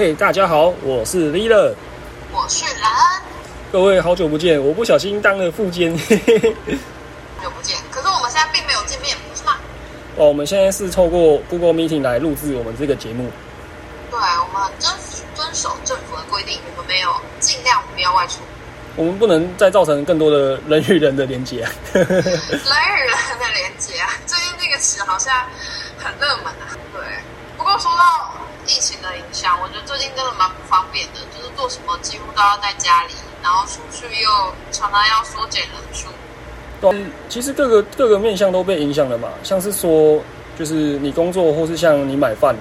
嘿，大家好，我是 l e e r 我是兰恩，各位好久不见，我不小心当了副监。好久不见。可是我们现在并没有见面，不是吗？哦，我们现在是透过 Google Meeting 来录制我们这个节目。对，我们很遵遵守政府的规定，我们没有尽量不要外出，我们不能再造成更多的人与人的连接啊。人与人的连接啊。最近这个词好像很热门啊。对，不过说到疫情的影响，我觉得最近真的蛮不方便的，就是做什么几乎都要在家里，然后出去又常常要缩减人数。对，其实各个各个面向都被影响了嘛，像是说，就是你工作，或是像你买饭，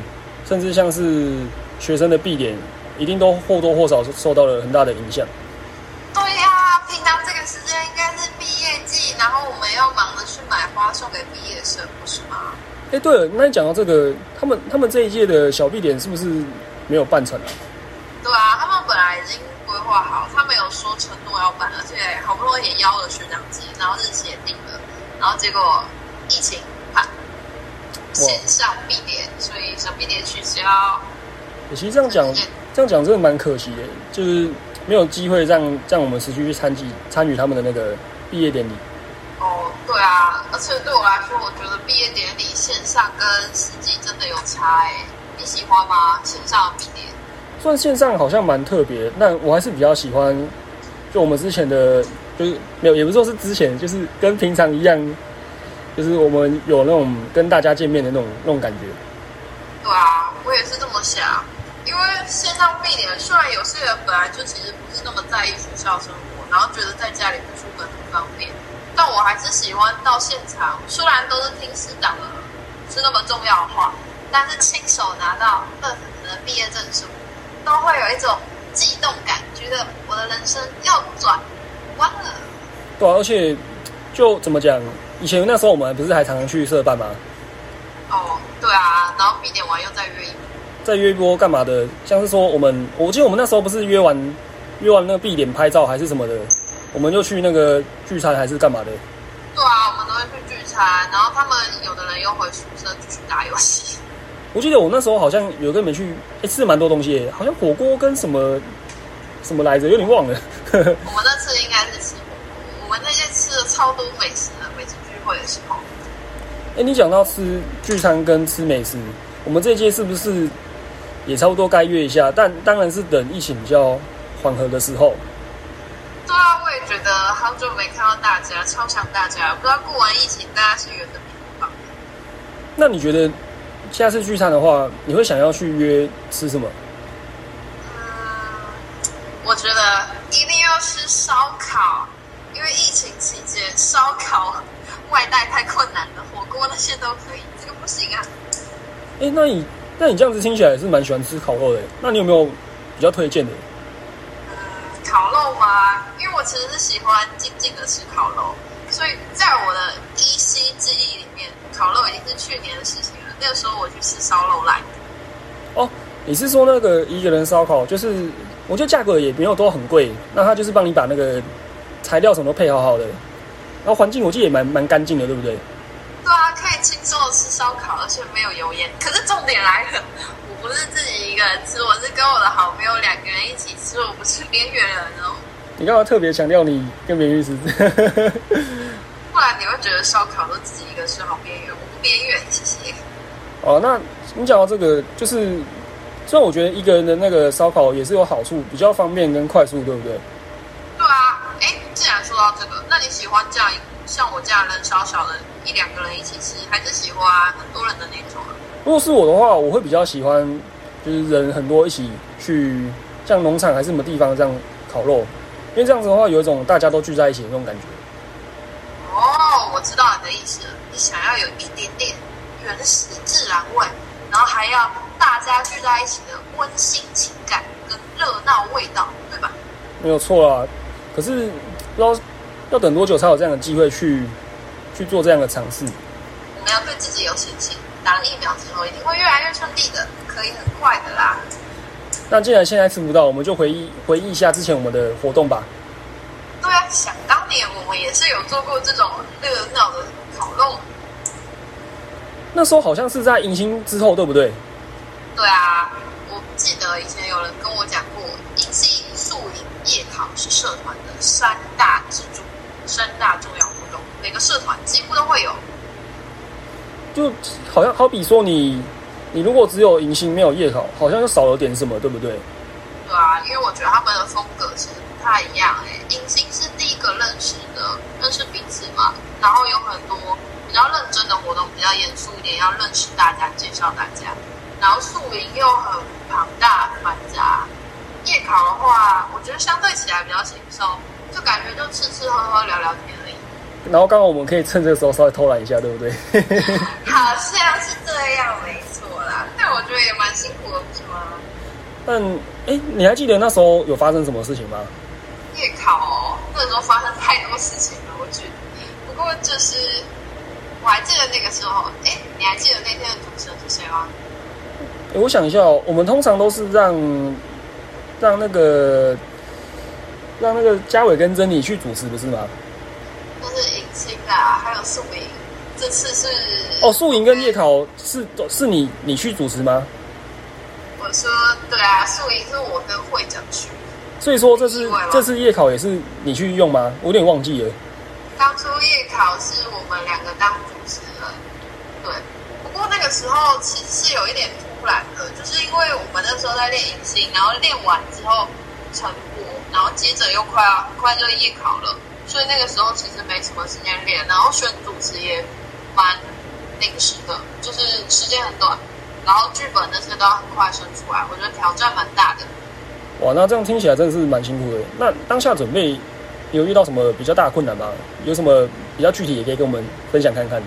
甚至像是学生的必点，一定都或多或少受到了很大的影响。对呀、平常这个时间应该是毕业季，然后我们要忙着去买花送给毕业生，不是吗？哎，对了，那你讲到这个，他们他们这一届的小闭点是不是没有办成啊？对啊，他们本来已经规划好，他们有说承诺要办，而且好不容易也邀了学长姐，然后日期也定了，然后结果疫情怕线上闭点，所以小闭点取消。其实这样讲，这样讲真的蛮可惜的，就是没有机会让让我们实际去参与参与他们的那个毕业典礼。哦，对啊，而且对我来说，我觉得毕业典礼线上跟实际真的有差哎。你喜欢吗？线上的毕业？虽然线上好像蛮特别，但我还是比较喜欢，就我们之前的，就是没有，也不是说是之前，就是跟平常一样，就是我们有那种跟大家见面的那种那种感觉。对啊，我也是这么想。因为线上毕业，虽然有些人本来就其实不是那么在意学校生活，然后觉得在家里不出门很方便，但我还是喜欢到现场。虽然都是听师长的，是那么重要的话，但是亲手拿到二等的毕业证书，都会有一种悸动感，觉得我的人生要转弯了。对啊、而且就怎么讲，以前那时候我们不是还常常去社办吗？哦，对啊，然后毕点完又再约一波。再约一波干嘛的？像是说我们，我记得我们那时候不是约完约完那个毕点拍照还是什么的，我们就去那个聚餐还是干嘛的？对啊，我们都会去聚餐，然后他们有的人又回宿舍继续打游戏。我记得我那时候好像有跟你们去，哎、吃了蛮多东西耶，好像火锅跟什么什么来着，有点忘了。我们那次应该是吃火锅，我们那些吃了超多美食的，每次聚会的时候。哎、你讲到吃聚餐跟吃美食，我们这一届是不是也差不多该约一下？但当然是等疫情比较缓和的时候。对啊，我也觉得好久没看到大家，超想大家。不知道过完疫情大家是圆的。那你觉得下次聚餐的话，你会想要去约吃什么？嗯，我觉得一定要吃烧烤，因为疫情期间烧烤外带太困难了，火锅那些都可以，这个不行啊。哎、那你那你这样子听起来是蛮喜欢吃烤肉的，那你有没有比较推荐的？其实是喜欢静静的吃烤肉，所以在我的依稀记忆里面，烤肉已经是去年的事情了。那个时候我去吃烧肉来。哦，你是说那个一个人烧烤，就是我觉得价格也没有都很贵，那他就是帮你把那个材料什么都配好好的，然后环境我记得也蛮蛮干净的，对不对？对啊，可以轻松的吃烧烤，而且没有油烟。可是重点来了，我不是自己一个人吃，我是跟我的好朋友两个人一起吃，我不是边缘人哦。你干嘛特别强调你跟别人吃？不然你会觉得烧烤都自己一个吃好边缘，我不边缘，谢谢。哦，那你讲到这个，就是虽然我觉得一个人的那个烧烤也是有好处，比较方便跟快速，对不对？对啊，哎，既然说到这个，那你喜欢这样像我这样人少少的一两个人一起吃，还是喜欢很多人的那种啊？如果是我的话，我会比较喜欢就是人很多一起去像农场还是什么地方这样烤肉，因为这样子的话有一种大家都聚在一起的那种感觉。哦，我知道你的意思了，你想要有一点点原始自然味，然后还要大家聚在一起的温馨情感跟热闹味道，对吧？没有错啊，可是不知道要等多久才有这样的机会去去做这样的尝试。我们要对自己有信心，打了疫苗之后一定会越来越顺利的，可以很快的啦。那既然现在吃不到，我们就回忆回忆一下之前我们的活动吧。对啊，想当年我们也是有做过这种热闹的烤肉。那时候好像是在迎新之后，对不对？对啊，我记得得以前有人跟我讲过，迎新、宿营、夜考是社团的三大支柱、三大重要活动，每个社团几乎都会有。就好像好比说你，你如果只有迎新没有夜考，好像就少了点什么，对不对？对啊，因为我觉得他们的风格其实不太一样诶。迎新是第一个认识的，认识彼此嘛，然后有很多比较认真的活动，比较严肃一点，要认识大家，介绍大家。然后宿营又很庞大繁杂，夜考的话，我觉得相对起来比较轻松，就感觉就吃吃喝喝聊聊天而已。然后刚好我们可以趁这个时候稍微偷懒一下，对不对？好像是这样，没但我觉得也蛮辛苦的，不是吗？但哎，你还记得那时候有发生什么事情吗？夜考哦，那时候发生太多事情了，我觉得。不过就是我还记得那个时候，哎，你还记得那天的主持人是谁吗？我想一下哦，我们通常都是让让那个让那个嘉伟跟珍妮去主持，不是吗？就是迎新啊，还有宿营。这次是哦，宿营跟夜考是是你你去主持吗？我说对啊，宿营是我跟会长去。所以说这次这次夜考也是你去用吗？我有点忘记了。当初夜考是我们两个当主持人，对。不过那个时候其实是有一点。突然的，就是因为我们那时候在练迎新，然后练完之后成果，然后接着又快要很快就夜考了，所以那个时候其实没什么时间练，然后选主持也蛮临时的，就是时间很短，然后剧本那些都要很快生出来，我觉得挑战蛮大的。哇，那这样听起来真的是蛮辛苦的。那当下准备有遇到什么比较大的困难吗？有什么比较具体也可以跟我们分享看看。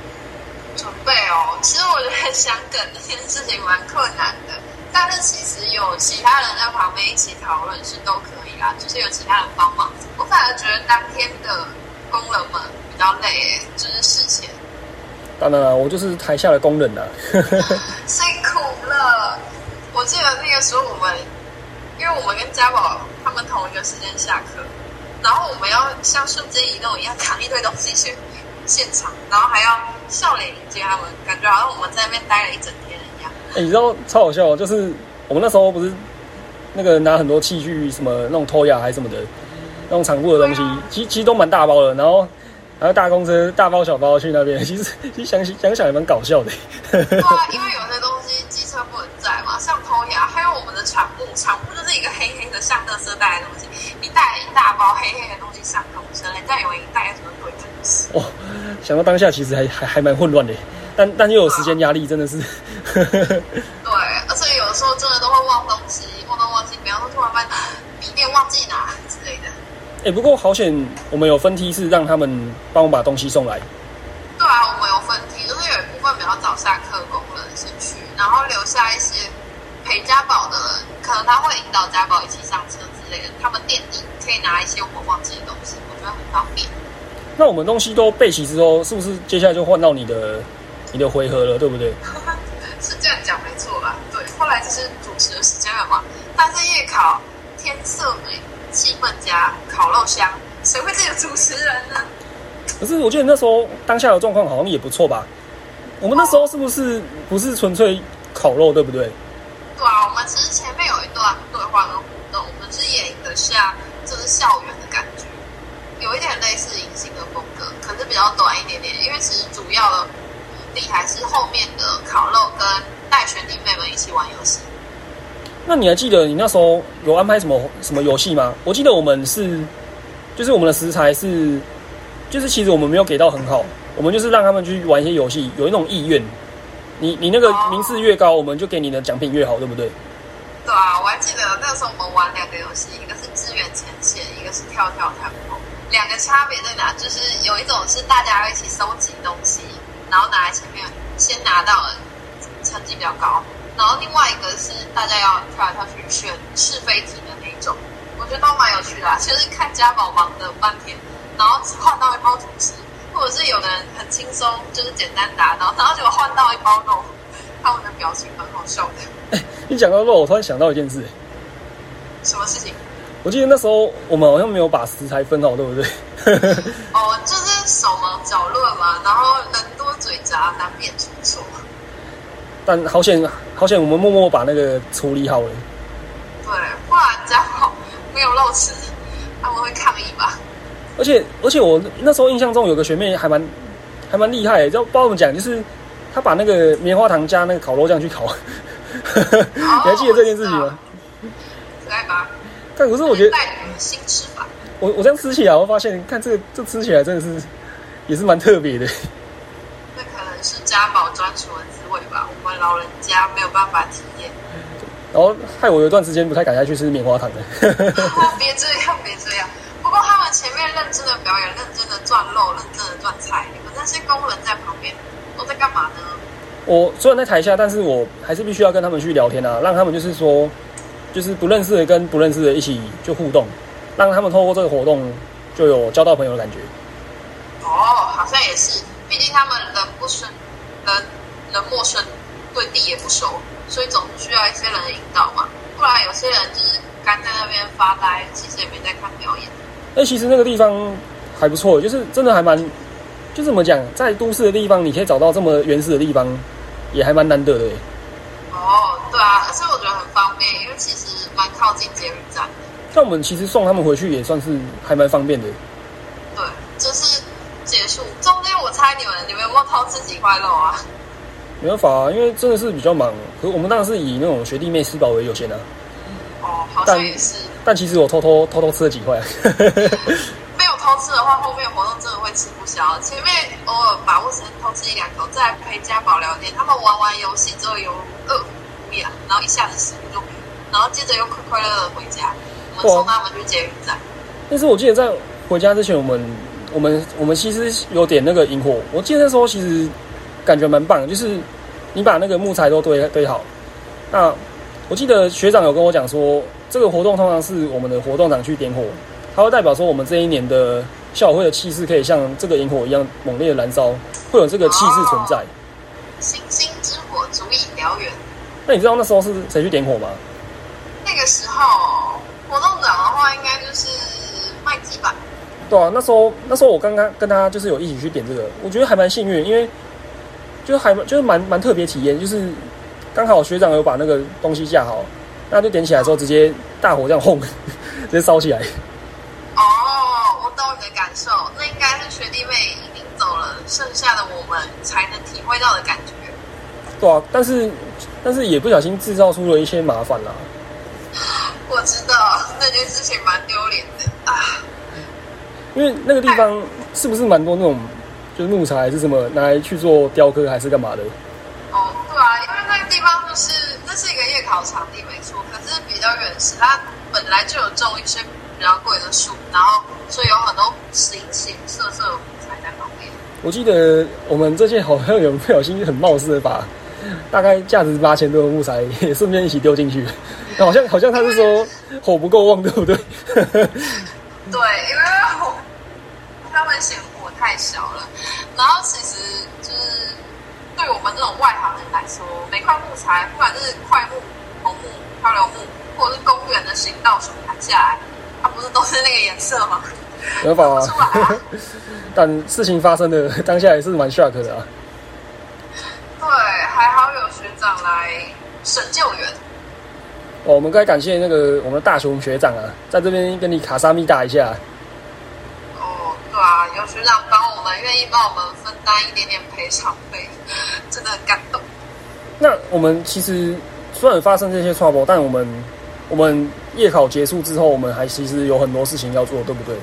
准备哦，其实我觉得想梗这件事情蛮困难的，但是其实有其他人在旁边一起讨论是都可以啦，就是有其他人帮忙。我反而觉得当天的工人们比较累，就是事前。当然了，我就是台下的工人呐。辛苦了。我记得那个时候我们，因为我们跟家宝他们同一个时间下课，然后我们要像瞬间移动一样扛一堆东西去现场，然后还要。笑脸迎接他们，感觉好像我们在那边待了一整天一样。哎，你知道超好笑，就是我们那时候不是那个拿很多器具，什么那种拖牙还是什么的，那种厂部的东西，其实其实都蛮大包的。然后然后大公车大包小包去那边，其实其实想想想也蛮搞笑的。对啊，因为有些东西机车不能载嘛，像拖牙，还有我们的厂木，厂木就是一个黑黑的像特色袋的东西，你带了一大包黑黑的东西上公车，人家以为你带什么鬼东西。哦。想到当下，其实还还还蛮混乱的，但但又有时间压力，真的是。对，而且有的时候真的都会忘东西，忘东忘记，比方说突然把笔电忘记拿的。哎，不过好险，我们有分梯是让他们帮我把东西送来。对啊，我们有分梯，就是有一部分比较早下课工人先去，然后留下一些陪家宝的人，可能他会引导家宝一起上车之类的，他们垫底可以拿一些我们忘记的东西，我觉得很方便。那我们东西都备齐之后，是不是接下来就换到你的你的回合了，对不对？是这样讲没错吧？对，后来就是主持的时间了嘛。但是夜考天色美，气氛加，烤肉香，谁会这个主持人呢？可是我记得那时候当下的状况好像也不错吧？我们那时候是不是不是纯粹烤肉，对不对？对啊，我们其实前面有一段对话跟互动，我们是演一个像就是校园的感觉。有一点类似隐形的风格，可是比较短一点点。因为其实主要的目的还是后面的烤肉跟带学弟妹们一起玩游戏。那你还记得你那时候有安排什么什么游戏吗？我记得我们是，就是我们的食材是，就是其实我们没有给到很好，我们就是让他们去玩一些游戏，有一种意愿。你你那个名次越高，我们就给你的奖品越好，对不对？对啊，我还记得那时候我们玩两个游戏，一个是支援前线，一个是跳跳探空。两个差别在哪？就是有一种是大家一起收集东西，然后拿来前面先拿到了成绩比较高，然后另外一个是大家要跳来跳去选是非题的那种，我觉得都蛮有趣的。就是看家宝忙的半天，然后只换到一包主食，或者是有的人很轻松，就是简单答到，然后结果换到一包肉，他们的表情很好笑的。你讲到肉，我突然想到一件事，什么事情？我记得那时候我们好像没有把食材分好，对不对？哦，就是手忙脚乱嘛，然后人多嘴杂，难免出错。但好险，好险，我们默默把那个处理好了。好吃，他们会抗议吧？而且而且我那时候印象中有个学妹还蛮还蛮厉害的，就不知道怎么讲，就是她把那个棉花糖加那个烤肉酱去烤，你还记得这件事情吗？可爱吧？但可是我觉得新吃法，我我这样吃起来，我发现看这个这吃起来真的是也是蛮特别的。是家宝专属的滋味吧，我们老人家没有办法体验。然后害我有一段时间不太敢下去吃棉花糖的。别这样，别这样。不过他们前面认真的表演，认真的转肉，认真的转菜，你们那些工人在旁边都在干嘛呢？我虽然在台下，但是我还是必须要跟他们去聊天啊，让他们就是说，就是不认识的跟不认识的一起就互动，让他们透过这个活动就有交到朋友的感觉。哦，好像也是，毕竟他们人人陌生，对地也不熟，所以总是需要一些人的引导嘛。不然有些人就是干在那边发呆，其实也没在看表演。哎，其实那个地方还不错，就是真的还蛮，就怎么讲，在都市的地方，你可以找到这么原始的地方，也还蛮难得的。哦，对啊，而且我觉得很方便，因为其实蛮靠近捷运站的。那我们其实送他们回去也算是还蛮方便的。对，就是偷吃几块肉啊？没办法啊，因为真的是比较忙。可我们当然是以那种学弟妹吃饱为优先啊。哦，好像也是。但其实我偷偷偷偷吃了几块。没有偷吃的话，后面活动真的会吃不消。前面偶尔把握时间偷吃一两口，再陪家宝聊天。他们玩完游戏之后有饿无呀，然后一下子食物就没了，然后接着又快快乐乐回家。我们送他们去捷运站。但是我记得在回家之前，我们我们我们其实有点那个萤火。我记得那时候其实感觉蛮棒，就是你把那个木材都堆堆好。那我记得学长有跟我讲说，这个活动通常是我们的活动长去点火，它会代表说我们这一年的校会的气势可以像这个萤火一样猛烈的燃烧，会有这个气势存在。星星之火足以燎原。那你知道那时候是谁去点火吗？那个时候活动长的话，应该就是麦基吧。对啊，那时候那时候我刚刚跟他就是有一起去点这个，我觉得还蛮幸运，因为就还就是蛮蛮特别体验，就是刚好学长有把那个东西架好，那就点起来之后直接大火这样轰，直接烧起来。哦，我懂你的感受，那应该是学弟妹已经走了，剩下的我们才能体会到的感觉。对啊，但是但是也不小心制造出了一些麻烦啦。我因为那个地方是不是蛮多那种就是木材还是什么拿来去做雕刻还是干嘛的？哦，对啊，因为那个地方就是那是一个夜考场地没错，可是比较原始，它本来就有种一些比较贵的树，然后所以有很多形形色色的木材在旁边。我记得我们这届好像有不小心很冒失的把大概价值八千多的木材也顺便一起丢进去，好像好像他是说火不够旺，对不对？对，因为我他们嫌火太小了，然后其实就是对我们这种外行人来说，每块木材，不管是块木、红木、漂流木，或者是公园的行道树砍下来，它不是都是那个颜色吗？没办出来啊！但事情发生的当下也是蛮 shock 的啊。对，还好有学长来神救援。哦，我们该感谢那个我们的大雄学长啊，在这边跟你卡萨米打一下。有学长帮我们，愿意帮我们分担一点点赔偿费，真的很感动。那我们其实虽然发生这些 trouble，但我们我们夜考结束之后，我们还其实有很多事情要做，对不对？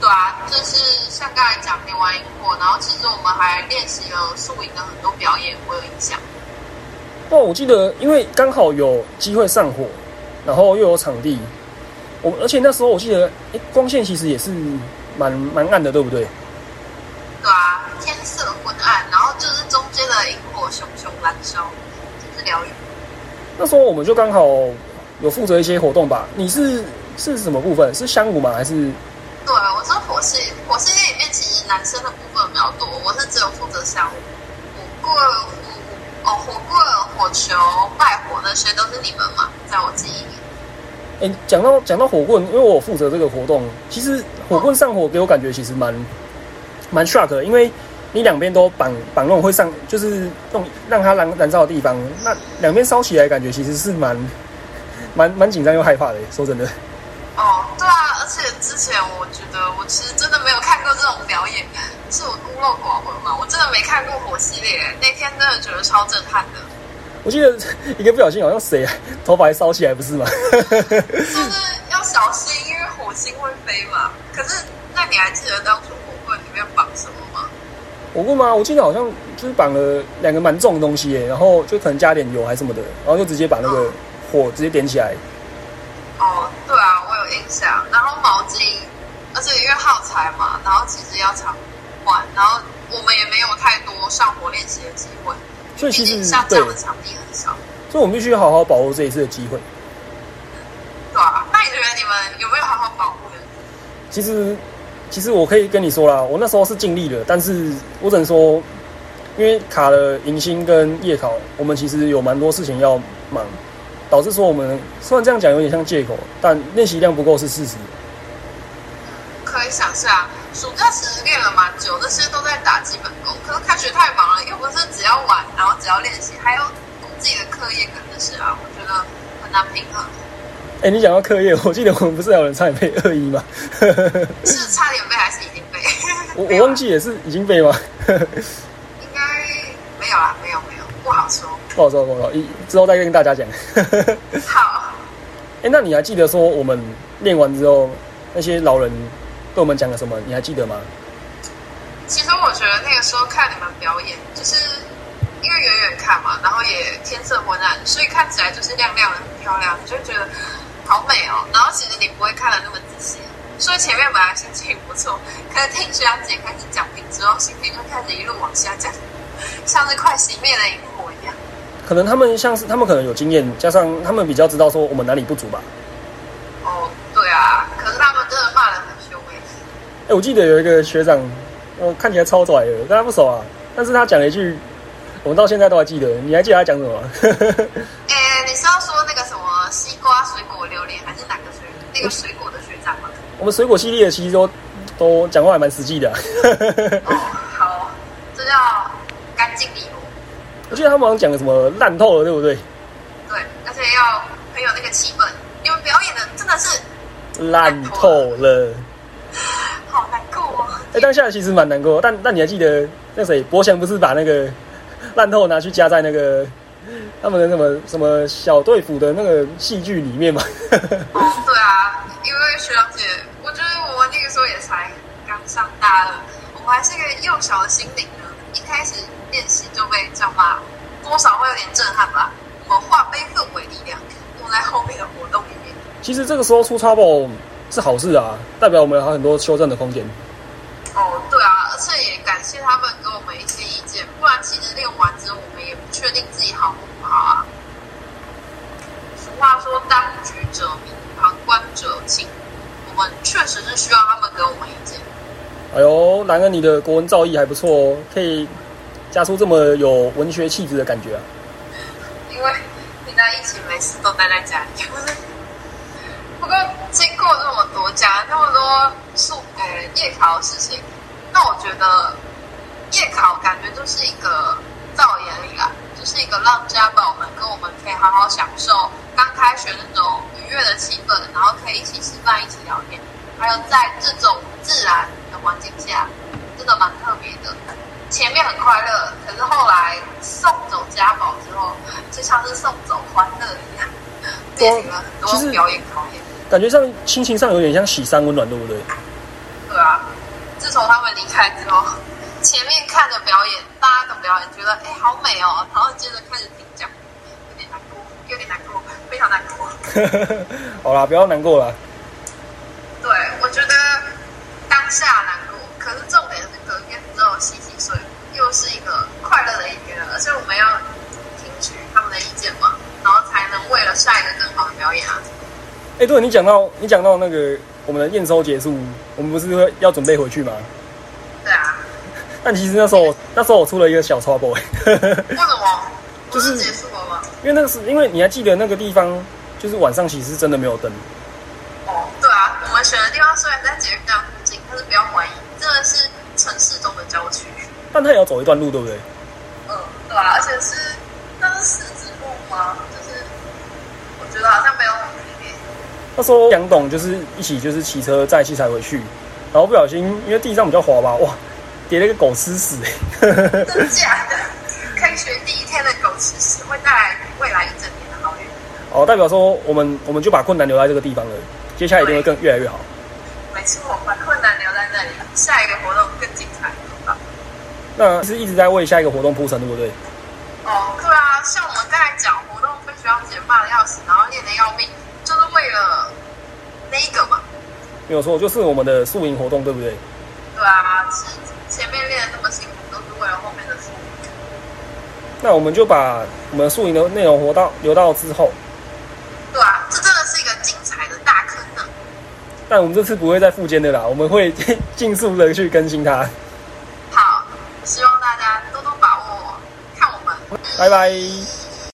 对啊，就是像刚才讲点完萤火，然后其实我们还练习了宿营的很多表演，我有印象。哦，我记得，因为刚好有机会上火，然后又有场地，我而且那时候我记得，哎，光线其实也是蛮蛮暗的，对不对？对啊，天色昏暗，然后就是中间的萤火熊熊燃烧，真是疗愈。那时候我们就刚好有负责一些活动吧？你是是什么部分？是香舞吗？还是？对，我是火系，火系列里面其实男生的部分比较多，我是只有负责香舞，火棍火哦，火棍、火球、拜火那些都是你们嘛，在我记忆里。哎，讲到讲到火棍，因为我负责这个活动，其实火棍上火给我感觉其实蛮蛮 shock 的，因为你两边都绑绑那种会上，就是用让它燃燃烧的地方，那两边烧起来感觉其实是蛮蛮蛮紧张又害怕的。说真的。哦，对啊，而且之前我觉得我其实真的没有看过这种表演，是我孤陋寡闻嘛？我真的没看过火系列，那天真的觉得超震撼的。我记得一个不小心好像谁啊，头发还烧起来，不是吗？就是要小心，因为火星会飞嘛。可是，那你还记得当初火棍里面绑什么吗？火棍吗？我记得好像就是绑了两个蛮重的东西耶，然后就可能加点油还是什么的，然后就直接把那个火直接点起来。哦，对啊，我有印象。然后毛巾，而且因为耗材嘛，然后其实要常换，然后我们也没有太多上火练习的机会。所以其实像这样的场地很少，所以我们必须好好把握这一次的机会。对啊，那你觉得你们有没有好好保护呢？其实，其实我可以跟你说啦，我那时候是尽力了，但是我只能说，因为卡了迎新跟夜考，我们其实有蛮多事情要忙，导致说我们虽然这样讲有点像借口，但练习量不够是事实。可以想象，暑假其实练了蛮久，那些都在打基本功。可是开学太忙了，又不是只要玩，然后只要练习，还有自己的课业跟那些啊，我觉得很难平衡。哎，你讲到课业，我记得我们不是有人差点背二一吗？是差点背还是已经背？我 我忘记也是已经背吗？应该没有啦，没有没有，不好说。不好说，不好说，一之后再跟大家讲。好。哎，那你还记得说我们练完之后那些老人？跟我们讲了什么？你还记得吗？其实我觉得那个时候看你们表演，就是因为远远看嘛，然后也天色昏暗，所以看起来就是亮亮的，很漂亮，你就觉得好美哦。然后其实你不会看的那么仔细，所以前面本来心情不错，可是听徐阳姐开始讲评之后，心情就开始一路往下降，像是快熄灭的萤火一样。可能他们像是他们可能有经验，加上他们比较知道说我们哪里不足吧。哦，对啊，可是他们真的骂的。哎，我记得有一个学长，呃，看起来超拽的，跟他不熟啊。但是他讲了一句，我们到现在都还记得。你还记得他讲什么？哎，你是要说那个什么西瓜、水果、榴莲，还是哪个水？那个水果的学长吗？我们水果系列其实都都讲话还蛮实际的。哦，好，这叫干净利落。我记得他们好像讲的什么烂透了，对不对？对，而且要很有那个气氛。你们表演的真的是烂透了。哎，当下其实蛮难过，但但你还记得那谁博翔不是把那个烂透拿去加在那个他们的什么什么小队服的那个戏剧里面吗？对啊，因为学长姐，我觉得我那个时候也才刚上大二，我们还是一个幼小的心灵呢。一开始练习就被这样骂，多少会有点震撼吧。我们化悲愤为力量，用在后面的活动里面。其实这个时候出 trouble。是好事啊，代表我们还有很多修正的空间。感谢他们给我们一些意见，不然其实练完之后我们也不确定自己好不好啊。俗话说，当局者迷，旁观者清。我们确实是需要他们给我们意见。哎呦，兰恩，你的国文造诣还不错哦，可以加出这么有文学气质的感觉啊。因为你在一起没事都待在家里。不过经过那么多家那么多数呃夜考的事情，那我觉得夜考感觉就是一个造眼里啦，就是一个让家宝们跟我们可以好好享受刚开学那种愉悦的气氛，然后可以一起吃饭、一起聊天，还有在这种自然的环境下，真的蛮特别的。前面很快乐，可是后来送走家宝之后，就像是送走欢乐一样，变成了很多表演考验。感觉上心情上有点像喜山温暖，对不对？从他们离开之后，前面看着表演，大家的表演，觉得哎好美哦，然后接着开始听讲，有点难过，有点难过，非常难过。好啦，不要难过了。对，我觉得当下难过，可是重点是隔天之后洗洗睡，又是一个快乐的一天了，而且我们要听取他们的意见嘛，然后才能为了下一个更好的表演啊。哎，对你讲到你讲到那个我们的验收结束，我们不是要准备回去吗？对啊。但其实那时候那时候我出了一个小 trouble。为什么？就是结束了吗？因为那个是因为你还记得那个地方，就是晚上其实真的没有灯。哦，对啊，我们选的地方虽然在捷运站附近，但是不要怀疑，真的是城市中的郊区。但它也要走一段路，对不对？嗯，对啊，而且是那是十字路吗？就是我觉得好像没有。那时候杨董就是一起就是骑车载器材回去，然后不小心因为地上比较滑吧，哇，跌了一个狗吃屎、真假的？开学第一天的狗吃屎会带来未来一整年的好运。哦，代表说我们我们就把困难留在这个地方了，接下来一定会更越来越好。没错，把困难留在那里，下一个活动更精彩？那是一直在为下一个活动铺陈，对不对？哦，对啊，像我们刚才讲活动被学校姐骂的要死，然后练的要命，就是为了那一个嘛。没有错，就是我们的宿营活动，对不对？对啊，是前面练的那么辛苦，都是为了后面的宿营。那我们就把我们宿营的内容活到留到之后，对啊，这真的是一个精彩的大坑呢。但我们这次不会再复健的啦，我们会 尽速的去更新它。好，希望大家多多把握，看我们。拜拜。